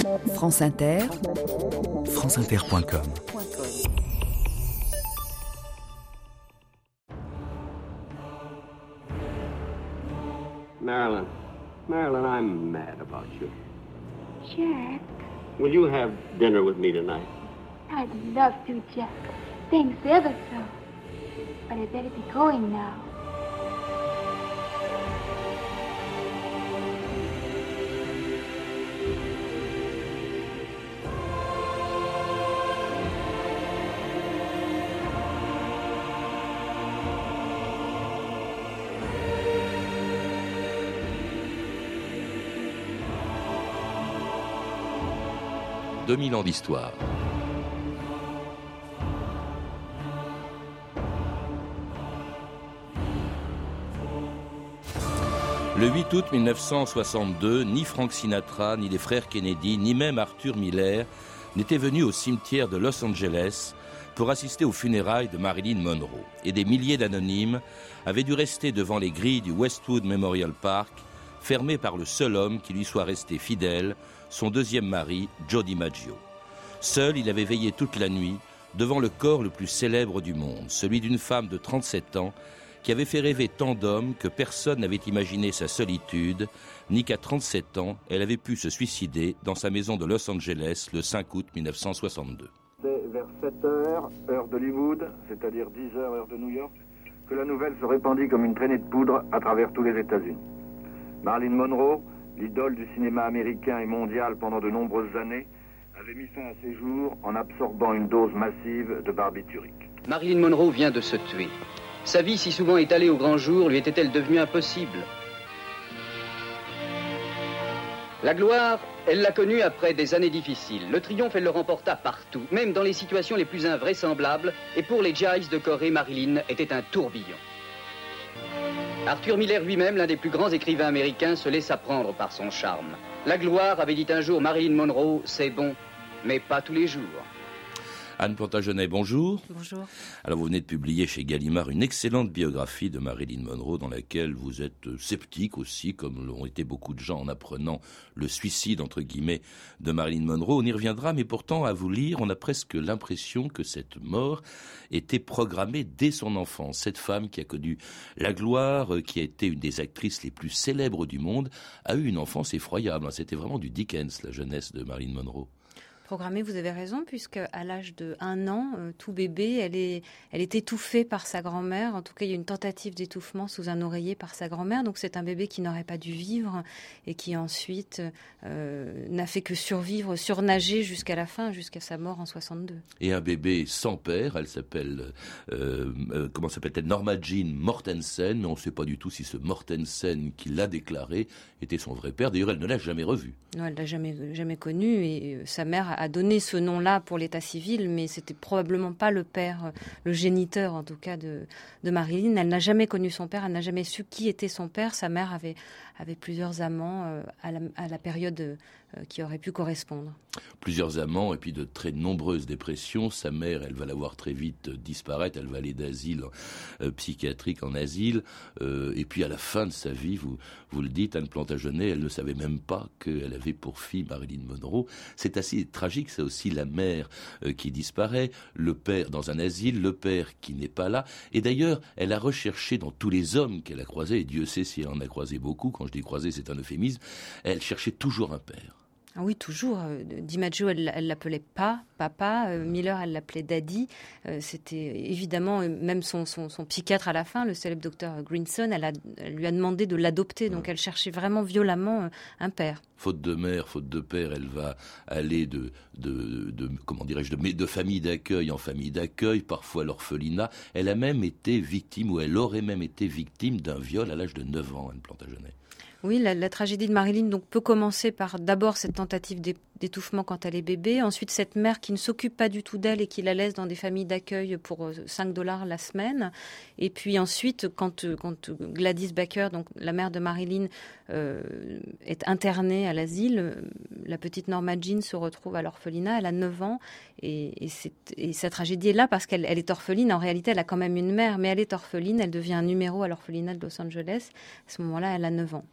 France Inter, franceinter.com Marilyn, Marilyn, I'm mad about you. Jack, Will you have dinner with me tonight? I'd love to, Jack. Thanks ever so. But I'd better be going now. « 2000 ans d'histoire. Le 8 août 1962, ni Frank Sinatra, ni les frères Kennedy, ni même Arthur Miller n'étaient venus au cimetière de Los Angeles pour assister aux funérailles de Marilyn Monroe. Et des milliers d'anonymes avaient dû rester devant les grilles du Westwood Memorial Park, fermés par le seul homme qui lui soit resté fidèle, son deuxième mari, Joe DiMaggio. Seul, il avait veillé toute la nuit devant le corps le plus célèbre du monde, celui d'une femme de 37 ans qui avait fait rêver tant d'hommes que personne n'avait imaginé sa solitude, ni qu'à 37 ans, elle avait pu se suicider dans sa maison de Los Angeles le 5 août 1962. C'est vers 7 heures, heure d'Hollywood, c'est-à-dire 10 heures, heure de New York, que la nouvelle se répandit comme une traînée de poudre à travers tous les États-Unis. Marilyn Monroe, l'idole du cinéma américain et mondial pendant de nombreuses années, avait mis fin à ses jours en absorbant une dose massive de barbiturique. Marilyn Monroe vient de se tuer. Sa vie, si souvent étalée au grand jour, lui était-elle devenue impossible? La gloire, elle l'a connue après des années difficiles. Le triomphe, elle le remporta partout, même dans les situations les plus invraisemblables. Et pour les Giants de Corée, Marilyn était un tourbillon. Arthur Miller lui-même, l'un des plus grands écrivains américains, se laissa prendre par son charme. La gloire avait dit un jour Marilyn Monroe, c'est bon, mais pas tous les jours. Anne Plantagenet, bonjour. Bonjour. Alors vous venez de publier chez Gallimard une excellente biographie de Marilyn Monroe dans laquelle vous êtes sceptique aussi, comme l'ont été beaucoup de gens en apprenant le suicide entre guillemets de Marilyn Monroe. On y reviendra, mais pourtant à vous lire, on a presque l'impression que cette mort était programmée dès son enfance. Cette femme qui a connu la gloire, qui a été une des actrices les plus célèbres du monde, a eu une enfance effroyable. C'était vraiment du Dickens la jeunesse de Marilyn Monroe programmée, vous avez raison, puisque à l'âge de un an, euh, tout bébé, elle est, elle est étouffée par sa grand-mère. En tout cas, il y a une tentative d'étouffement sous un oreiller par sa grand-mère. Donc, c'est un bébé qui n'aurait pas dû vivre et qui ensuite euh, n'a fait que survivre, surnager jusqu'à la fin, jusqu'à sa mort en 62. Et un bébé sans père, elle s'appelle, euh, euh, comment s'appelle-t-elle? Norma Jean Mortensen, on ne sait pas du tout si ce Mortensen qui l'a déclaré était son vrai père. D'ailleurs, elle ne l'a jamais revu. Non, elle l'a jamais, jamais connu et sa mère a donné ce nom-là pour l'état civil, mais c'était probablement pas le père, le géniteur en tout cas de, de Marilyn. Elle n'a jamais connu son père, elle n'a jamais su qui était son père. Sa mère avait, avait plusieurs amants euh, à, la, période euh, qui aurait pu correspondre. Plusieurs amants et puis de très nombreuses dépressions. Sa mère, elle va la voir très vite euh, disparaître. Elle va aller d'asile psychiatrique en asile. Et puis à la fin de sa vie, vous, vous le dites, Anne Plantagenet, elle ne savait même pas qu'elle avait pour fille Marilyn Monroe. C'est assez tragique, ça aussi, la mère qui disparaît, le père dans un asile, le père qui n'est pas là. Et d'ailleurs, elle a recherché dans tous les hommes qu'elle a croisés, et Dieu sait si elle en a croisé beaucoup, quand je dis c'est un euphémisme, elle cherchait toujours un père. Ah oui, toujours. Euh, DiMaggio, elle l'appelait pas papa. Euh, Miller, elle l'appelait daddy. Euh, C'était évidemment, même son, son, son psychiatre à la fin, le célèbre docteur Greenson, elle, a, elle lui a demandé de l'adopter. Donc elle cherchait vraiment violemment un père. faute de mère, faute de père, elle va aller de, de, de comment dirais-je, de, de famille d'accueil en famille d'accueil, parfois l'orphelinat. Elle a même été victime, ou elle aurait même été victime d'un viol à l'âge de 9 ans, Anne Plantagenet. Oui, la, tragédie de Marilyn donc peut commencer par d'abord cette tentative d'étouffement quand elle est bébé, ensuite cette mère qui ne s'occupe pas du tout d'elle et qui la laisse dans des familles d'accueil pour euh, 5 dollars la semaine, et puis ensuite quand, euh, quand Gladys Baker, donc la mère de Marilyn, euh, est internée à l'asile, euh, la petite Norma Jean se retrouve à l'orphelinat, elle a 9 ans, et, et, sa tragédie est là parce qu'elle elle est orpheline, en réalité elle a quand même une mère, mais elle est orpheline, elle devient un numéro à l'orphelinat de Los Angeles, à ce moment-là elle a 9 ans.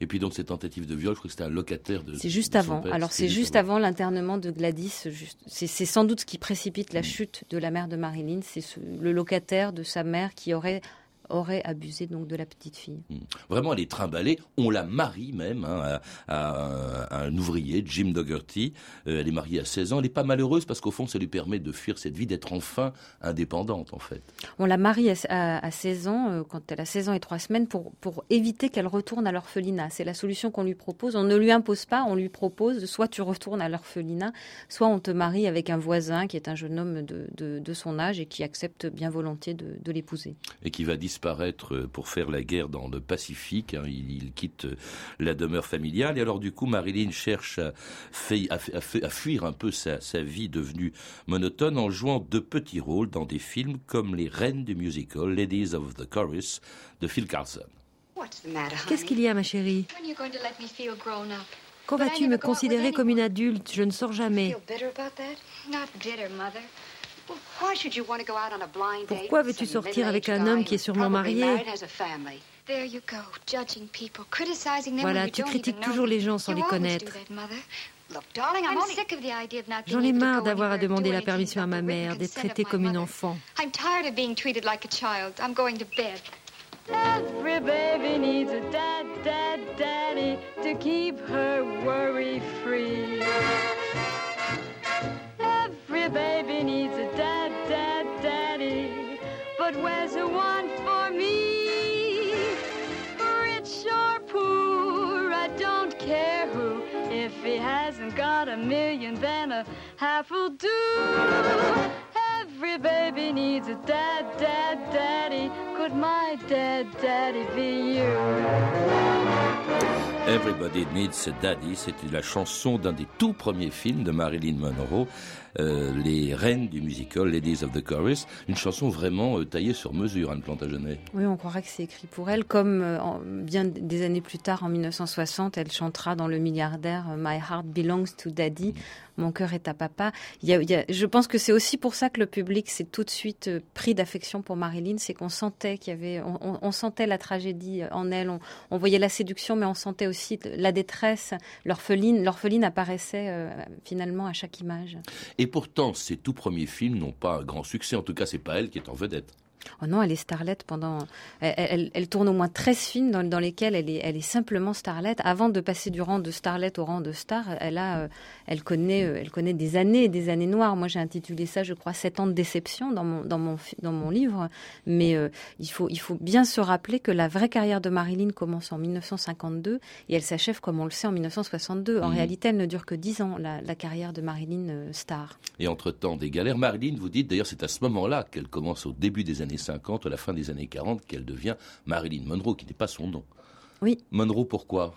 Et puis donc cette tentative de viol, je crois que c'était un locataire de. C'est juste avant. Alors c'est juste avant, l'internement de Gladys. C'est sans doute ce qui précipite la mm. chute de la mère de Marilyn. C'est le locataire de sa mère qui aurait aurait abusé donc de la petite fille. Hmm. Vraiment, elle est trimballée. On la marie même hein, à, un ouvrier, Jim Dougherty. Euh, elle est mariée à 16 ans. Elle n'est pas malheureuse parce qu'au fond, ça lui permet de fuir cette vie, d'être enfin indépendante en fait. On la marie à, 16 ans, euh, quand elle a 16 ans et 3 semaines, pour, pour éviter qu'elle retourne à l'orphelinat. C'est la solution qu'on lui propose. On ne lui impose pas, on lui propose soit tu retournes à l'orphelinat, soit on te marie avec un voisin qui est un jeune homme de, de, son âge et qui accepte bien volontiers de, de l'épouser. Et qui va disparaître pour faire la guerre dans le Pacifique. Hein. Il, quitte la demeure familiale. Et alors, du coup, Marilyn cherche à, fuir un peu sa, vie devenue monotone en jouant de petits rôles dans des films comme Les Reines du musical, Ladies of the Chorus, de Phil Carlson. Qu'est-ce qu'il y a, ma chérie? Quand vas-tu me considérer comme une adulte? Je ne sors jamais. Pourquoi veux-tu sortir avec un homme qui est sûrement marié Voilà, tu critiques toujours les gens sans les connaître. J'en ai marre d'avoir à demander la permission à ma mère, d'être traitée comme une enfant. Every baby needs a dad, dad, daddy to keep her worry free. Every baby needs a dad, a million, then a half will do. Every baby needs a dad, dad, daddy. Could my dad, daddy be you? Everybody Needs a Daddy, c'était la chanson d'un des tout premiers films de Marilyn Monroe, euh, Les Reines du musical, Ladies of the Chorus, une chanson vraiment euh, taillée sur mesure, Anne Plantagenet. Oui, on croirait que c'est écrit pour elle, comme euh, bien des années plus tard, en 1960, elle chantera dans Le Milliardaire My Heart Belongs to Daddy. Mm. Mon cœur est à papa. Il y a, je pense que c'est aussi pour ça que le public s'est tout de suite pris d'affection pour Marilyn, c'est qu'on sentait qu'il y avait, on, sentait la tragédie en elle, on, on voyait la séduction, mais on sentait aussi la détresse, l'orpheline. L'orpheline apparaissait euh, finalement à chaque image. Et pourtant, ces tout premiers films n'ont pas un grand succès. En tout cas, c'est pas elle qui est en vedette. Oh non, elle est starlette pendant. Elle, tourne au moins 13 films dans, lesquels elle est, elle est simplement starlette. Avant de passer du rang de starlette au rang de star, elle, a, euh, elle, connaît, euh, elle connaît des années et des années noires. Moi, j'ai intitulé ça, je crois, 7 ans de déception dans mon, dans mon, dans mon livre. Mais euh, il, faut, il faut bien se rappeler que la vraie carrière de Marilyn commence en 1952 et elle s'achève, comme on le sait, en 1962. En mmh. réalité, elle ne dure que 10 ans, la, la carrière de Marilyn star. Et entre-temps, des galères. Marilyn, vous dites, d'ailleurs, c'est à ce moment-là qu'elle commence au début des années 50, à la fin des années 40, qu'elle devient Marilyn Monroe, qui n'est pas son nom. Oui. Monroe, pourquoi?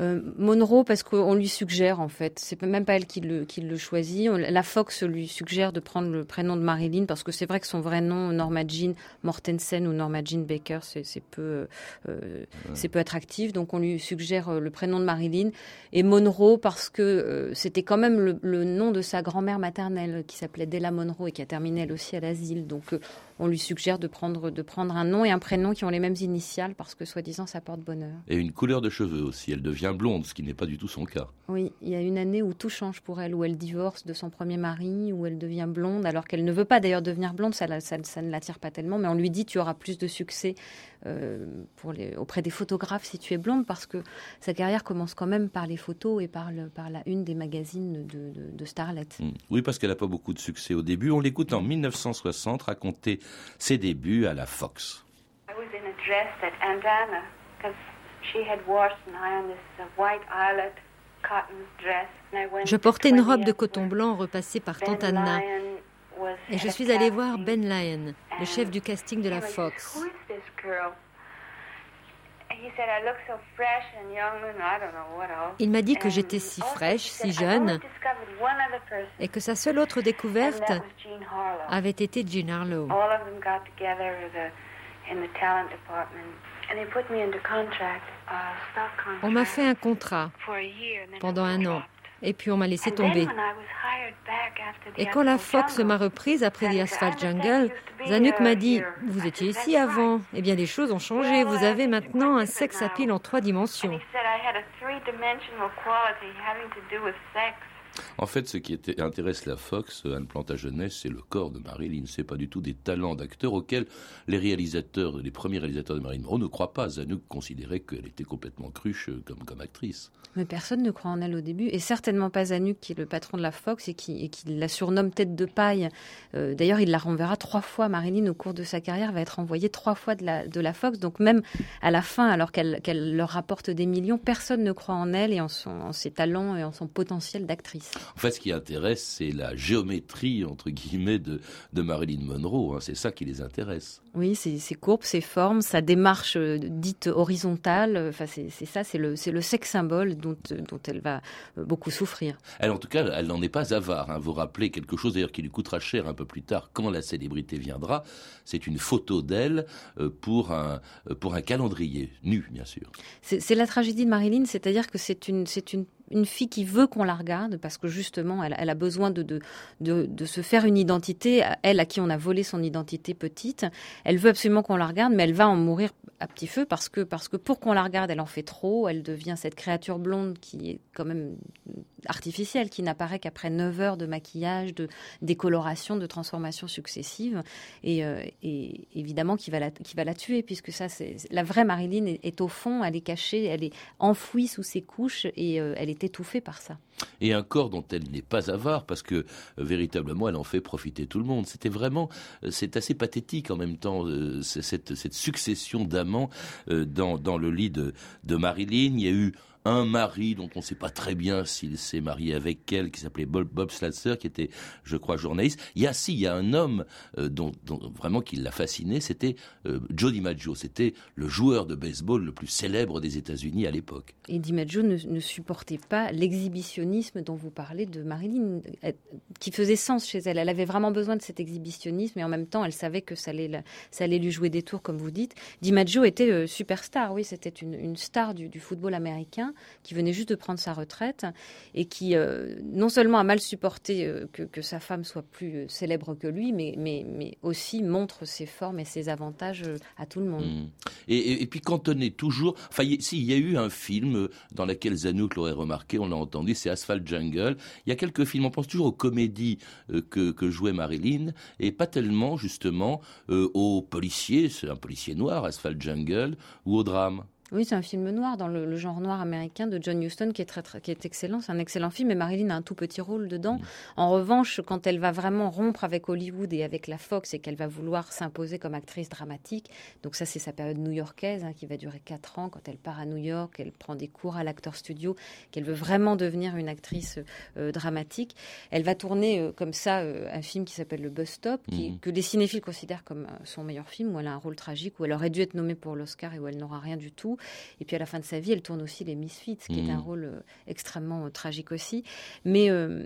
Euh, Monroe parce qu'on lui suggère en fait, c'est même pas elle qui le, qui le choisit. la Fox lui suggère de prendre le prénom de Marilyn parce que c'est vrai que son vrai nom Norma Jean Mortensen ou Norma Jean Baker c'est peu euh, c'est peu attractif. Donc on lui suggère euh, le prénom de Marilyn. Et Monroe parce que c'était quand même le, le, nom de sa grand-mère maternelle qui s'appelait Della Monroe et qui a terminé elle aussi à l'asile. Donc on lui suggère de prendre, de prendre un nom et un prénom qui ont les mêmes initiales parce que soi-disant ça porte bonheur. Et une couleur de cheveux aussi, elle devient blonde, ce qui n'est pas du tout son cas. Oui, il y a une année où tout change pour elle, où elle divorce de son premier mari, où elle devient blonde, alors qu'elle ne veut pas d'ailleurs devenir blonde, ça, ça, ne l'attire pas tellement, mais on lui dit tu auras plus de succès euh, pour les, auprès des photographes si tu es blonde, parce que sa carrière commence quand même par les photos et par, le, par la une des magazines de, de, Starlet. Hmm. Oui, parce qu'elle n'a pas beaucoup de succès au début. On l'écoute en 1960 raconter ses débuts à la Fox. Je portais une robe de coton blanc repassée par Tante Anna. Et je suis allée voir Ben Lyon, le chef du casting de la Fox. Il m'a dit que j'étais si fraîche, si jeune, et que sa seule autre découverte avait été Jean Harlow. On m'a fait un contrat pendant un an, et puis on m'a laissé tomber. Et quand la Fox m'a reprise après The Asphalt Jungle, Zanuck m'a dit Vous étiez ici avant. Eh bien, les choses ont changé. Vous avez maintenant un sex appeal en trois dimensions. En fait, ce qui intéresse la Fox, Anne Plantagenet, c'est le corps de Marilyn. C'est pas du tout des talents d'acteur auxquels les réalisateurs, les premiers réalisateurs de Marilyn Monroe ne croient pas. Zanuck considérait qu'elle était complètement cruche euh, comme, actrice. Mais personne ne croit en elle au début, et certainement pas Zanuck, qui est le patron de la Fox et qui, la surnomme tête de paille. Euh, d'ailleurs, il la renverra trois fois. Marilyn, au cours de sa carrière, va être envoyée trois fois de la, Fox. Donc même à la fin, alors qu'elle leur rapporte des millions, personne ne croit en elle et en ses talents et en son potentiel d'actrice. En fait, ce qui intéresse, c'est la géométrie, entre guillemets, de, de Marilyn Monroe. Hein. C'est ça qui les intéresse. Oui, ses, courbes, ses formes, sa démarche euh, dite horizontale. Enfin, c'est ça, c'est le, le sexe symbole dont, dont elle va euh, beaucoup souffrir. Elle, en tout cas, elle n'en est pas avare. Hein. Vous rappelez quelque chose d'ailleurs qui lui coûtera cher un peu plus tard quand la célébrité viendra. C'est une photo d'elle euh, pour un, pour un calendrier, nu, bien sûr. C'est la tragédie de Marilyn, c'est-à-dire que c'est une, c'est une une fille qui veut qu'on la regarde parce que justement elle, a besoin de, de, se faire une identité, elle à qui on a volé son identité petite, elle veut absolument qu'on la regarde mais elle va en mourir à petit feu parce que, parce que pour qu'on la regarde elle en fait trop, elle devient cette créature blonde qui est quand même artificielle, qui n'apparaît qu'après 9 heures de maquillage, de décoloration, de transformation successive et, euh, et évidemment qui va, la, tuer puisque ça c'est la vraie Marilyn est, au fond, elle est cachée, elle est enfouie sous ses couches et euh, elle est étouffée par ça. Et un corps dont elle n'est pas avare, parce que euh, véritablement elle en fait profiter tout le monde. C'était vraiment, c'est assez pathétique en même temps, cette, cette, succession d'amants dans, dans, le lit de, de Marilyn. Il y a eu un mari dont on ne sait pas très bien s'il s'est marié avec elle, qui s'appelait Bob, Bob qui était, je crois, journaliste. Il y a si, il y a un homme euh, dont, vraiment qui l'a fasciné, c'était euh, Joe DiMaggio. C'était le joueur de baseball le plus célèbre des États-Unis à l'époque. Et DiMaggio ne, ne supportait pas l'exhibitionnisme dont vous parlez de Marilyn, euh, qui faisait sens chez elle. Elle avait vraiment besoin de cet exhibitionnisme et en même temps, elle savait que ça allait, lui jouer des tours, comme vous dites. DiMaggio était superstar, oui, c'était une, star du football américain qui venait juste de prendre sa retraite et qui euh, non seulement a mal supporté euh, que, sa femme soit plus euh, célèbre que lui, mais, mais, mais aussi montre ses formes et ses avantages à tout le monde. Mmh. Et, puis quand on est toujours... Enfin, s'il y a eu un film dans lequel Zanuck l'aurait remarqué, on l'a entendu, c'est Asphalt Jungle. Il y a quelques films, on pense toujours aux comédies que, que jouait Marilyn, et pas tellement justement aux policiers, c'est un policier noir, Asphalt Jungle, ou au drame. Oui, c'est un film noir dans le, genre noir américain de John Huston qui est très, qui est excellent. C'est un excellent film et Marilyn a un tout petit rôle dedans. Mm. En revanche, quand elle va vraiment rompre avec Hollywood et avec la Fox et qu'elle va vouloir s'imposer comme actrice dramatique, donc ça c'est sa période new-yorkaise hein, qui va durer quatre ans. Quand elle part à New York, elle prend des cours à l'acteur studio, qu'elle veut vraiment devenir une actrice euh, dramatique. Elle va tourner euh, comme ça euh, un film qui s'appelle Le Bus Stop, mm. que les cinéphiles considèrent comme son meilleur film où elle a un rôle tragique, où elle aurait dû être nommée pour l'Oscar et où elle n'aura rien du tout. Et puis à la fin de sa vie, elle tourne aussi les Misfits, qui est un mm. rôle euh, extrêmement euh, tragique aussi. Mais, euh,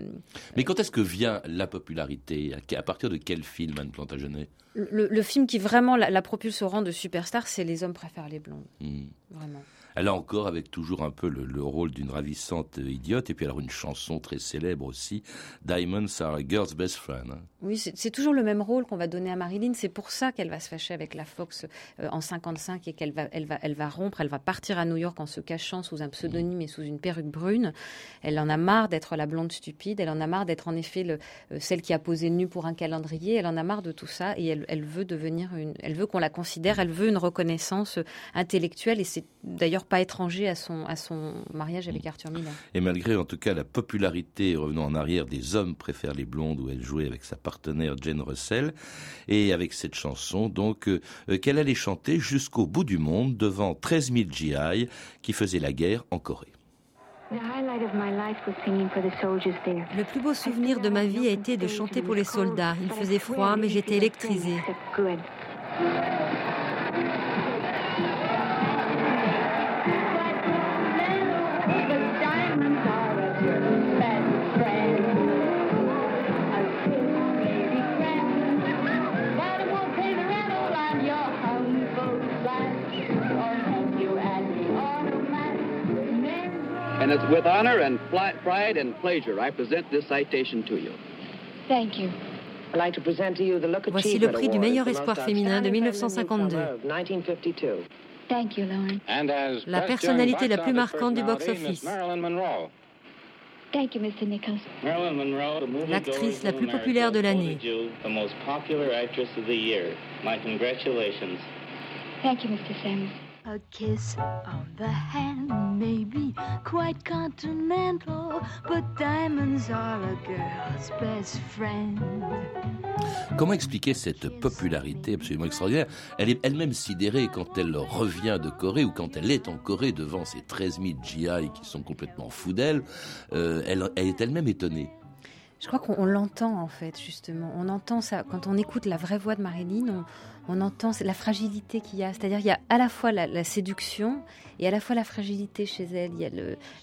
Mais quand est-ce que vient la popularité? À partir de quel film, Anne Plantagenet? Le, le, film qui vraiment la, propulse au rang de superstar, c'est Les hommes préfèrent les blondes. Mm. Vraiment. A encore avec toujours un peu le, rôle d'une ravissante idiote, et puis alors une chanson très célèbre aussi, Diamonds are a girl's best friend. Hein. Oui, c'est toujours le même rôle qu'on va donner à Marilyn. C'est pour ça qu'elle va se fâcher avec la Fox euh, en 55 et qu'elle va, elle va, elle va rompre. Elle va partir à New York en se cachant sous un pseudonyme et sous une perruque brune. Elle en a marre d'être la blonde stupide. Elle en a marre d'être en effet le, euh, celle qui a posé nu pour un calendrier. Elle en a marre de tout ça et elle, elle veut devenir une. Elle veut qu'on la considère. Elle veut une reconnaissance intellectuelle et c'est d'ailleurs pas étranger à son, à son mariage avec Arthur Miller. Et malgré en tout cas la popularité, revenons en arrière, des hommes préfèrent les blondes où elle jouait avec sa partenaire Jane Russell, et avec cette chanson donc euh, euh, qu'elle allait chanter jusqu'au bout du monde devant 13 000 GI qui faisaient la guerre en Corée. Le plus beau souvenir de ma vie a été de chanter pour les soldats. Il faisait froid, mais j'étais électrisée. And it's with honor and pride and pleasure I present this citation to you. Thank you. Voici le prix du meilleur espoir féminin de 1952. Thank you, Lauren. La personnalité la plus marquante du box-office. Thank you, Mr. Nichols. L'actrice la plus populaire de l'année. Thank you, Mr. Samuels. A kiss on the hand may be quite continental, but diamonds are a girl's best friend. Comment expliquer cette popularité absolument extraordinaire? Elle est elle-même sidérée quand elle revient de Corée ou quand elle est en Corée devant ces 13 000 GI qui sont complètement fous d'elle. Euh, elle, elle est elle-même étonnée. Je crois qu'on l'entend en fait, justement. On entend ça. Quand on écoute la vraie voix de Marilyn, on, entend la fragilité qu'il y a. C'est-à-dire il y a à la fois la, séduction et à la fois la fragilité chez elle. Il y a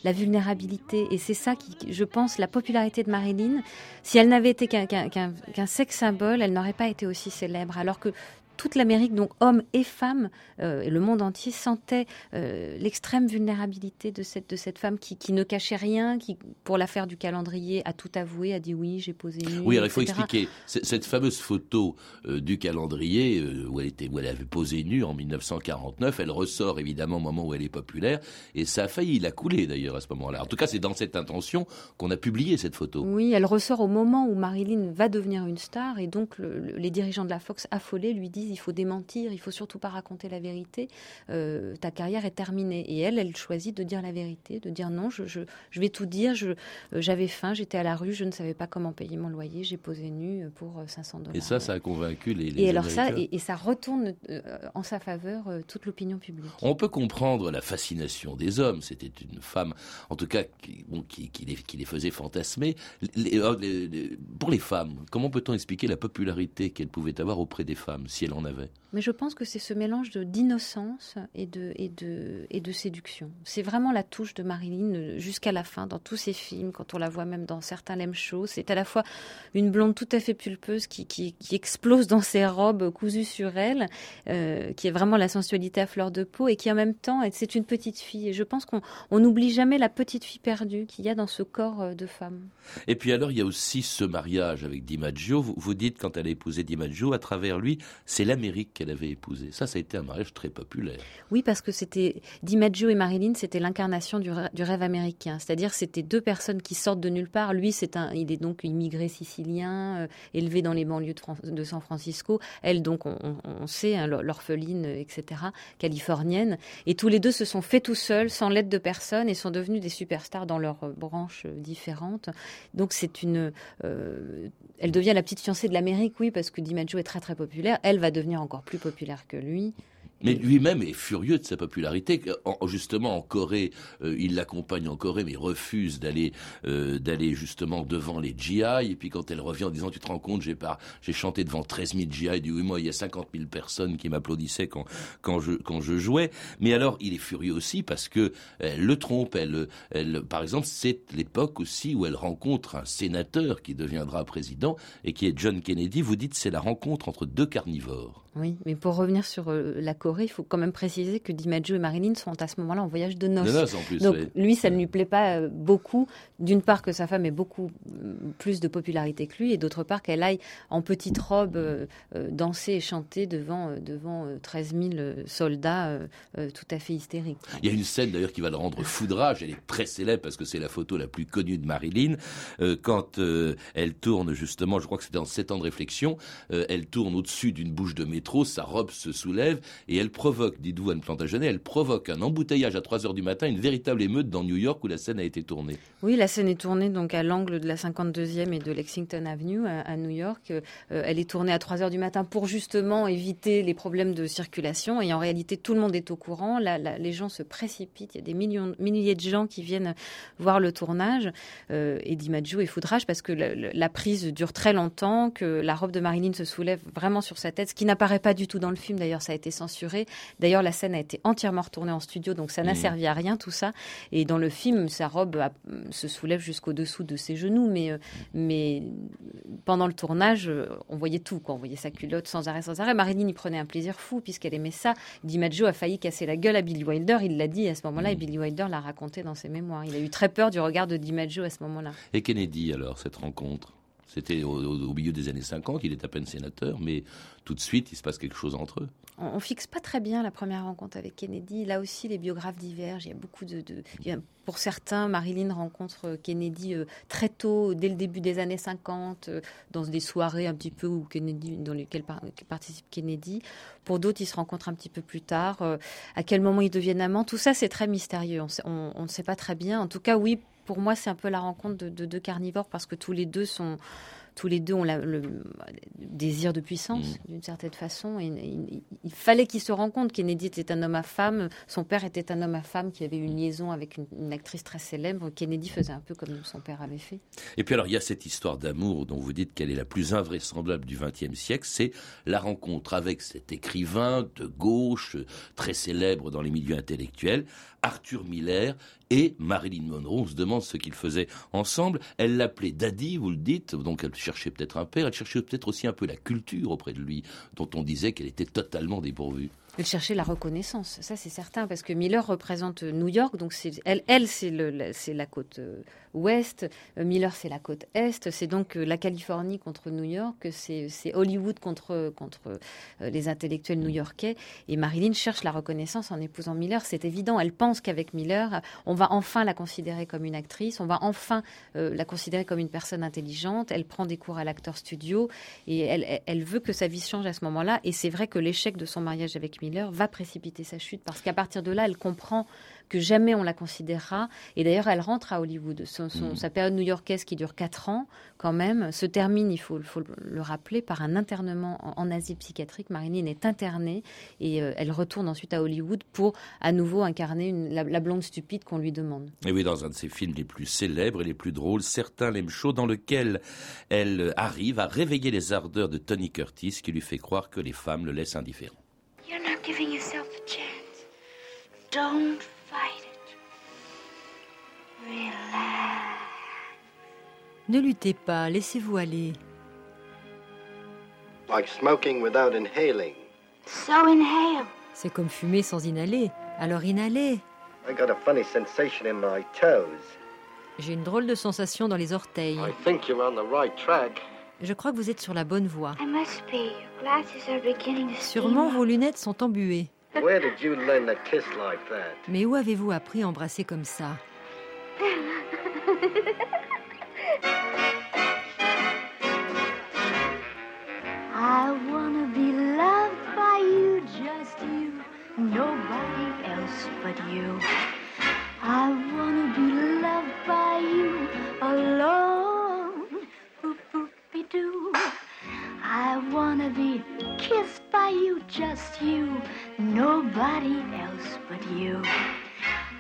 la vulnérabilité. Et c'est ça qui, je pense, la popularité de Marilyn. Si elle n'avait été qu'un sex symbole, elle n'aurait pas été aussi célèbre. Alors que toute l'Amérique, donc hommes et femmes, euh, et le monde entier sentait euh, l'extrême vulnérabilité de cette, de cette femme qui, qui, ne cachait rien, qui, pour l'affaire du calendrier, a tout avoué, a dit oui, j'ai posé nu. Oui, alors il faut expliquer. Cette fameuse photo euh, du calendrier où, elle était, où elle avait posé nu en 1949, elle ressort évidemment au moment où elle est populaire, et ça a failli la couler d'ailleurs à ce moment-là. En tout cas, c'est dans cette intention qu'on a publié cette photo. Oui, elle ressort au moment où Marilyn va devenir une star, et donc les dirigeants de la Fox affolés lui disent il faut démentir, il faut surtout pas raconter la vérité, euh, ta carrière est terminée. Et elle, elle choisit de dire la vérité, de dire non, je, je, vais tout dire, euh, j'avais faim, j'étais à la rue, je ne savais pas comment payer mon loyer, j'ai posé nu pour 500 dollars. Et ça, ça a convaincu les, les et alors ça, et, ça retourne euh, en sa faveur toute l'opinion publique. On peut comprendre la fascination des hommes. C'était une femme, en tout cas, qui, bon, qui, qui, les, qui les, faisait fantasmer. pour les femmes, comment peut-on expliquer la popularité qu'elle pouvait avoir auprès des femmes, si elle en avait mais je pense que c'est ce mélange d'innocence et de, et, de, et de séduction. C'est vraiment la touche de Marilyn euh, jusqu'à la fin, dans tous ses films, quand on la voit même dans certains Lem Show. C'est à la fois une blonde tout à fait pulpeuse qui, qui, qui explose dans ses robes cousues sur elle, euh, qui est vraiment la sensualité à fleur de peau, et qui en même temps, c'est une petite fille. Et je pense qu'on n'oublie jamais la petite fille perdue qu'il y a dans ce corps euh, de femme. Et puis alors, il y a aussi ce mariage avec DiMaggio. Vous, vous dites, quand elle a épousé DiMaggio, à travers lui, c'est l'Amérique qu'elle avait épousé. Ça, ça a été un mariage très populaire. Oui, parce que c'était DiMaggio et Marilyn, c'était l'incarnation du, rêve américain. C'est-à-dire, c'était deux personnes qui sortent de nulle part. Lui, c'est un, il est donc immigré sicilien, euh, élevé dans les banlieues de, San Francisco. Elle, donc, on, sait, hein, l'orpheline, etc., californienne. Et tous les deux se sont faits tout seuls, sans l'aide de personne, et sont devenus des superstars dans leurs branches différentes. Donc, c'est une, euh, elle devient la petite fiancée de l'Amérique, oui, parce que DiMaggio est très très populaire. Elle va devenir encore plus populaire que lui. Mais lui-même est furieux de sa popularité. justement, en Corée, euh, il l'accompagne en Corée, mais refuse d'aller euh, d'aller justement devant les GI. Et puis quand elle revient en disant, tu te rends compte, j'ai pas, j'ai chanté devant 13 000 GI. Du oui, moi, il y a 50 000 personnes qui m'applaudissaient quand quand je quand je jouais. Mais alors, il est furieux aussi parce que elle le trompe. Elle, elle, par exemple, c'est l'époque aussi où elle rencontre un sénateur qui deviendra président et qui est John Kennedy. Vous dites, c'est la rencontre entre deux carnivores. Oui, mais pour revenir sur euh, la Corée, il faut quand même préciser que DiMaggio et Marilyn sont à ce moment-là en voyage de noces. De noces en plus, Donc lui, ça ne lui plaît pas euh, beaucoup. D'une part que sa femme ait beaucoup euh, plus de popularité que lui, et d'autre part qu'elle aille en petite robe danser et chanter devant, devant 13 000 soldats tout à fait hystériques. Il y a une scène d'ailleurs qui va le rendre foudrage, elle est très célèbre parce que c'est la photo la plus connue de Marilyn, quand elle tourne justement, je crois que c'était dans 7 ans de réflexion, elle tourne au-dessus d'une bouche de métro sa robe se soulève et elle provoque, dites-vous Anne Plantagenet, elle provoque un embouteillage à 3 heures du matin, une véritable émeute dans New York où la scène a été tournée. Oui, la scène est tournée donc à l'angle de la 52e et de Lexington Avenue à, New York. Euh, elle est tournée à 3 heures du matin pour justement éviter les problèmes de circulation et en réalité tout le monde est au courant. les gens se précipitent, il y a des millions, milliers de gens qui viennent voir le tournage euh, et DiMaggio est foudrage parce que la, la prise dure très longtemps, que la robe de Marilyn se soulève vraiment sur sa tête, ce qui n'apparaît apparaît pas du tout dans le film. D'ailleurs, ça a été censuré. D'ailleurs, la scène a été entièrement retournée en studio, donc ça n'a Mhm. servi à rien tout ça. Et dans le film, sa robe a- se soulève jusqu'au dessous de ses genoux, mais euh, mais pendant le tournage, euh, on voyait tout. Quoi. On voyait sa culotte sans arrêt, sans arrêt. Marilyn y prenait un plaisir fou puisqu'elle aimait ça. DiMaggio a failli casser la gueule à Billy Wilder. Il l'a dit à ce moment-là, et Billy Wilder l'a raconté dans ses mémoires. Il a eu très peur du regard de DiMaggio à ce moment-là. Et Kennedy, alors, cette rencontre? C'était au, milieu des années 50, il est à peine sénateur, mais tout de suite, il se passe quelque chose entre eux. On, on fixe pas très bien la première rencontre avec Kennedy. Là aussi, les biographes divergent. Il y a beaucoup de. pour certains, Marilyn rencontre Kennedy euh, très tôt, dès le début des années 50, euh, dans des soirées un petit peu où Kennedy, dans lesquelles par- participe Kennedy. Pour d'autres, ils se rencontrent un petit peu plus tard. Euh, à quel moment ils deviennent amants? Tout ça, c'est très mystérieux. On ne sait pas très bien. En tout cas, oui, pour moi, c'est un peu la rencontre de de deux carnivores parce que tous les deux sont tous les deux ont la- le désir de puissance d'une certaine façon. Et, il, il fallait qu'ils se rencontrent. Kennedy était un homme à femme, son père était un homme à femme qui avait une liaison avec une, une actrice très célèbre. Kennedy faisait un peu comme son père avait fait. Et puis alors, il y a cette histoire d'amour dont vous dites qu'elle est la plus invraisemblable du XXe siècle, c'est la rencontre avec cet écrivain de gauche, très célèbre dans les milieux intellectuels, Arthur Miller et Marilyn Monroe. On se demande ce qu'ils faisaient ensemble. Elle l'appelait Daddy, vous le dites, donc elle cherchait peut-être un père, elle cherchait peut-être aussi un peu la culture auprès de lui, dont on disait qu'elle était totalement dépourvue. Elle cherchait la reconnaissance, ça c'est certain, parce que Miller représente New York, donc elle, elle c'est la- côte euh, ouest, euh, Miller c'est la côte est, c'est donc euh, la Californie contre New York, c'est Hollywood contre les intellectuels new-yorkais, et Marilyn cherche la reconnaissance en épousant Miller, c'est évident, elle pense qu'avec Miller, on va enfin la considérer comme une actrice, on va enfin la considérer comme une personne intelligente, elle prend des cours à l'acteur studio, et elle, elle- elle veut que sa vie change à ce moment-là, et c'est vrai que l'échec de son mariage avec Miller va précipiter sa chute parce qu'à partir de là, elle comprend que jamais on la considérera. Et d'ailleurs, elle rentre à Hollywood. Son- son- Mhm. Sa période new-yorkaise qui dure quatre ans, quand même, se termine, il faut, le rappeler, par un internement en, en asile psychiatrique. Marilyn est internée et euh, elle retourne ensuite à Hollywood pour à nouveau incarner une- la, la blonde stupide qu'on lui demande. Et oui, dans un de ses films les plus célèbres et les plus drôles, Certains l'aiment chaud, dans lequel elle arrive à réveiller les ardeurs de Tony Curtis, qui lui fait croire que les femmes le laissent indifférent. Not giving yourself a chance. Don't fight it. Relax. Ne luttez pas, laissez-vous aller. Like smoking without inhaling. So inhale. C'est comme fumer sans inhaler. Alors inhalez. I got a funny sensation in my toes. J'ai une drôle de sensation dans les orteils. I think you're on the right track. Je crois que vous êtes sur la bonne voie. I must be. Your glasses are beginning to Sûrement vos lunettes sont embuées. Where did you learn to kiss like that? Mais où avez-vous appris à embrasser comme ça? I wanna be loved by you, just you, nobody else but you. I wanna be loved by you alone. Wanna be kissed by you, just you, nobody else but you.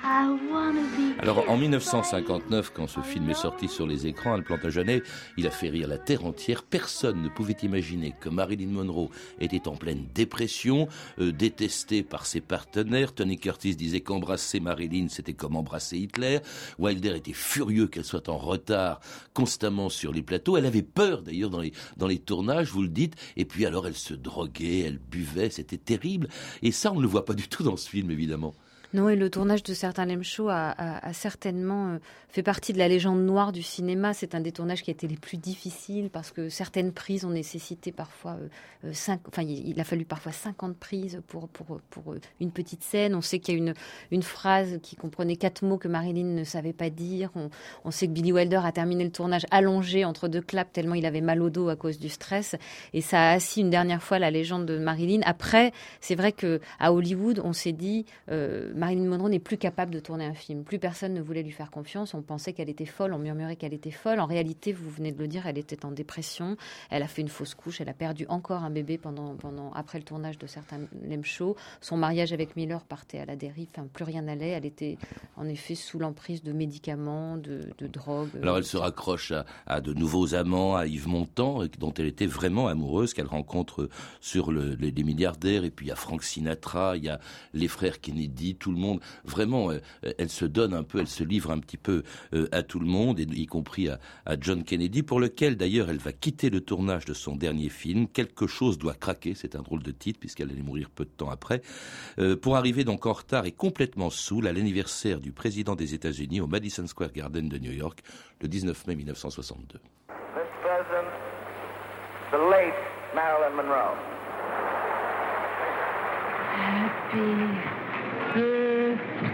Alors en kissed 1959, quand ce film est sorti sur les écrans, à Plantagenet, il a fait rire la terre entière. Personne ne pouvait imaginer que Marilyn Monroe était en pleine dépression, euh, détestée par ses partenaires. Tony Curtis disait qu'embrasser Marilyn, c'était comme embrasser Hitler. Wilder était furieux qu'elle soit en retard constamment sur les plateaux. Elle avait peur d'ailleurs dans les, dans les tournages, vous le dites. Et puis alors elle se droguait, elle buvait, c'était terrible. Et ça, on ne le voit pas du tout dans ce film, évidemment. Non, et le tournage de certains Lem Show a, certainement euh, fait partie de la légende noire du cinéma. C'est un des tournages qui a été les plus difficiles parce que certaines prises ont nécessité parfois euh, euh, cinq, enfin, il, a fallu parfois 50 prises pour, pour, pour une petite scène. On sait qu'il y a une, une phrase qui comprenait quatre mots que Marilyn ne savait pas dire. On, sait que Billy Wilder a terminé le tournage allongé entre deux claps tellement il avait mal au dos à cause du stress. Et ça a assis une dernière fois la légende de Marilyn. Après, c'est vrai que à Hollywood, on s'est dit, Marilyn Monroe n'est plus capable de tourner un film. Plus personne ne voulait lui faire confiance. On pensait qu'elle était folle, on murmurait qu'elle était folle. En réalité, vous venez de le dire, elle était en dépression. Elle a fait une fausse couche. Elle a perdu encore un bébé pendant, pendant après le tournage de certains lem shows. Son mariage avec Miller partait à la dérive. Plus rien n'allait. Elle était en effet sous l'emprise de médicaments, de, drogues. Alors elle se raccroche à, de nouveaux amants, à Yves Montand, dont elle était vraiment amoureuse, qu'elle rencontre sur le, les, les milliardaires. Et puis il y a Frank Sinatra, il y a les frères Kennedy, tout le monde. Vraiment, euh, elle se donne un peu, elle se livre un petit peu euh, à tout le monde, y compris à, John Kennedy, pour lequel d'ailleurs elle va quitter le tournage de son dernier film. Quelque chose doit craquer, c'est un drôle de titre puisqu'elle allait mourir peu de temps après, euh, pour arriver donc en retard et complètement saoul à l'anniversaire du président des États-Unis au Madison Square Garden de New York le 19 mai 1962. the late Marilyn Monroe.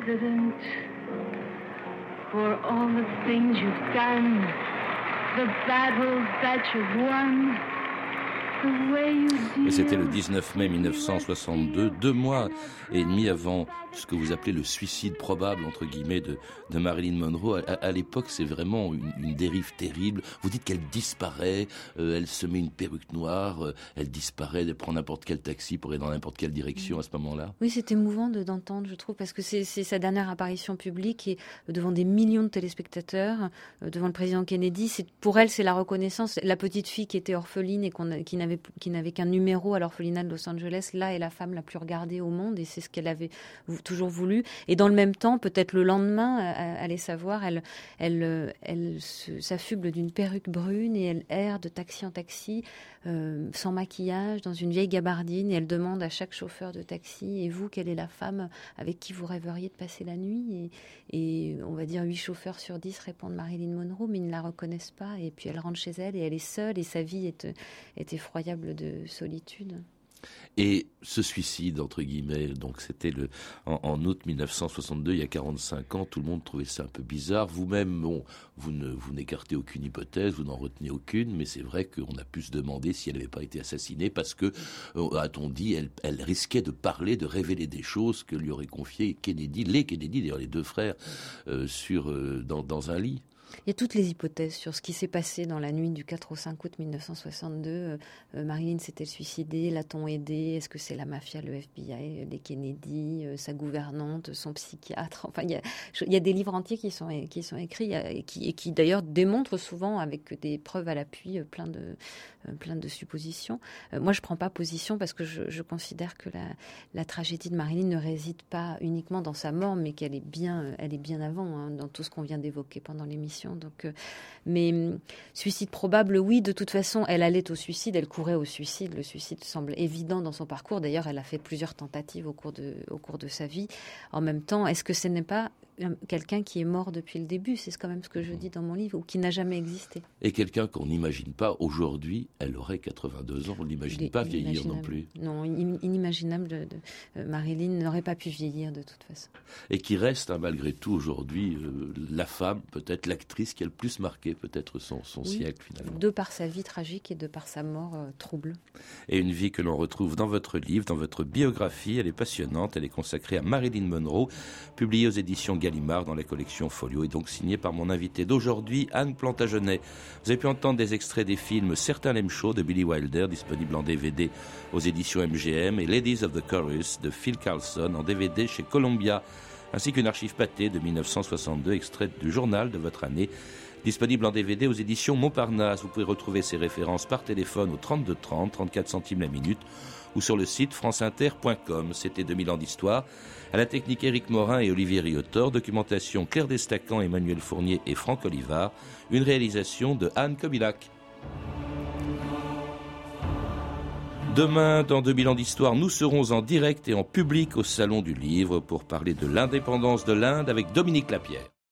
President, for all the things you've done, the battles that you've won. Et c'était le 19 mai 1962, deux mois et demi avant ce que vous appelez le suicide probable, entre guillemets, de, Marilyn Monroe. À, l'époque, c'est vraiment une, dérive terrible. Vous dites qu'elle disparaît, euh, elle se met une perruque noire, euh, elle disparaît, elle prend n'importe quel taxi pour aller dans n'importe quelle direction à ce moment-là. Oui, c'est émouvant d'entendre, je trouve, parce que c'est sa dernière apparition publique et euh, devant des millions de téléspectateurs, devant le président Kennedy. Pour elle, c'est la reconnaissance. La petite fille qui était orpheline et qui n'avait qui n'avait qu'un numéro à l'orphelinat de Los Angeles, là est la femme la plus regardée au monde et c'est ce qu'elle avait toujours voulu. Et dans le même temps, peut-être le lendemain, allez savoir, elle, elle, elle s'affuble d'une perruque brune et elle erre de taxi en taxi, euh, sans maquillage, dans une vieille gabardine et elle demande à chaque chauffeur de taxi, et vous, quelle est la femme avec qui vous rêveriez de passer la nuit? Et, on va dire huit chauffeurs sur dix répondent Marilyn Monroe, mais ils ne la reconnaissent pas. Et puis elle rentre chez elle et elle est seule et sa vie est, est effroyable de solitude. Et ce suicide, entre guillemets, donc c'était le en, août 1962, il y a 45 ans, tout le monde trouvait ça un peu bizarre. Vous-même, bon, vous ne vous n'écartez aucune hypothèse, vous n'en retenez aucune, mais c'est vrai qu'on a pu se demander si elle n'avait pas été assassinée parce que, euh, a-t-on dit, elle, risquait de parler, de révéler des choses que lui aurait confié Kennedy, les Kennedy, d'ailleurs les deux frères, euh, sur euh, dans un lit. Il y a toutes les hypothèses sur ce qui s'est passé dans la nuit du 4 au 5 août 1962. Euh, euh, Marilyn s'était suicidée, l'a-t-on aidé Est-ce que c'est la mafia, le FBI, les Kennedy, euh, sa gouvernante, son psychiatre? Enfin, il y, a, des livres entiers qui sont, écrits et qui, d'ailleurs démontrent souvent, avec des preuves à l'appui, plein de, suppositions. moi, je ne prends pas position parce que je, considère que la, tragédie de Marilyn ne réside pas uniquement dans sa mort, mais qu'elle est bien, elle est bien avant, hein, dans tout ce qu'on vient d'évoquer pendant l'émission. Donc, euh, mais hum, suicide probable, oui. De toute façon, elle allait au suicide, elle courait au suicide. Le suicide semble évident dans son parcours. D'ailleurs, elle a fait plusieurs tentatives au cours de, au cours de sa vie. En même temps, est-ce que ce n'est pas quelqu'un qui est mort depuis le début, c'est quand même ce que je dis dans mon livre, ou qui n'a jamais existé. Et quelqu'un qu'on n'imagine pas aujourd'hui, elle aurait 82 ans, on n'imagine pas vieillir non plus. Non, inimaginable. De, euh, Marilyn n'aurait pas pu vieillir de toute façon. Et qui reste hein, malgré tout aujourd'hui euh, la femme, peut-être l'actrice qui a le plus marqué peut-être son, son siècle finalement. De par sa vie tragique et de par sa mort euh, trouble. Et une vie que l'on retrouve dans votre livre, dans votre biographie, elle est passionnante, elle est consacrée à Marilyn Monroe, publiée aux éditions dans la collection Folio et donc signé par mon invité d'aujourd'hui, Anne Plantagenet. Vous avez pu entendre des extraits des films Certains l'aiment chaud de Billy Wilder, disponible en DVD aux éditions MGM, et Ladies of the Chorus de Phil Carlson en DVD chez Columbia, ainsi qu'une archive pâtée de 1962 extraite du journal de votre année disponible en DVD aux éditions Montparnasse. Vous pouvez retrouver ces références par téléphone au 32 30, 34 centimes la minute ou sur le site franceinter.com. C'était 2000 ans d'histoire. À la technique Éric Morin et Olivier Riotor, documentation Claire Destacan, Emmanuel Fournier et Franck Olivard, une réalisation de Anne Kobilac. Demain, dans 2000 ans d'histoire, nous serons en direct et en public au Salon du Livre pour parler de l'indépendance de l'Inde avec Dominique Lapierre.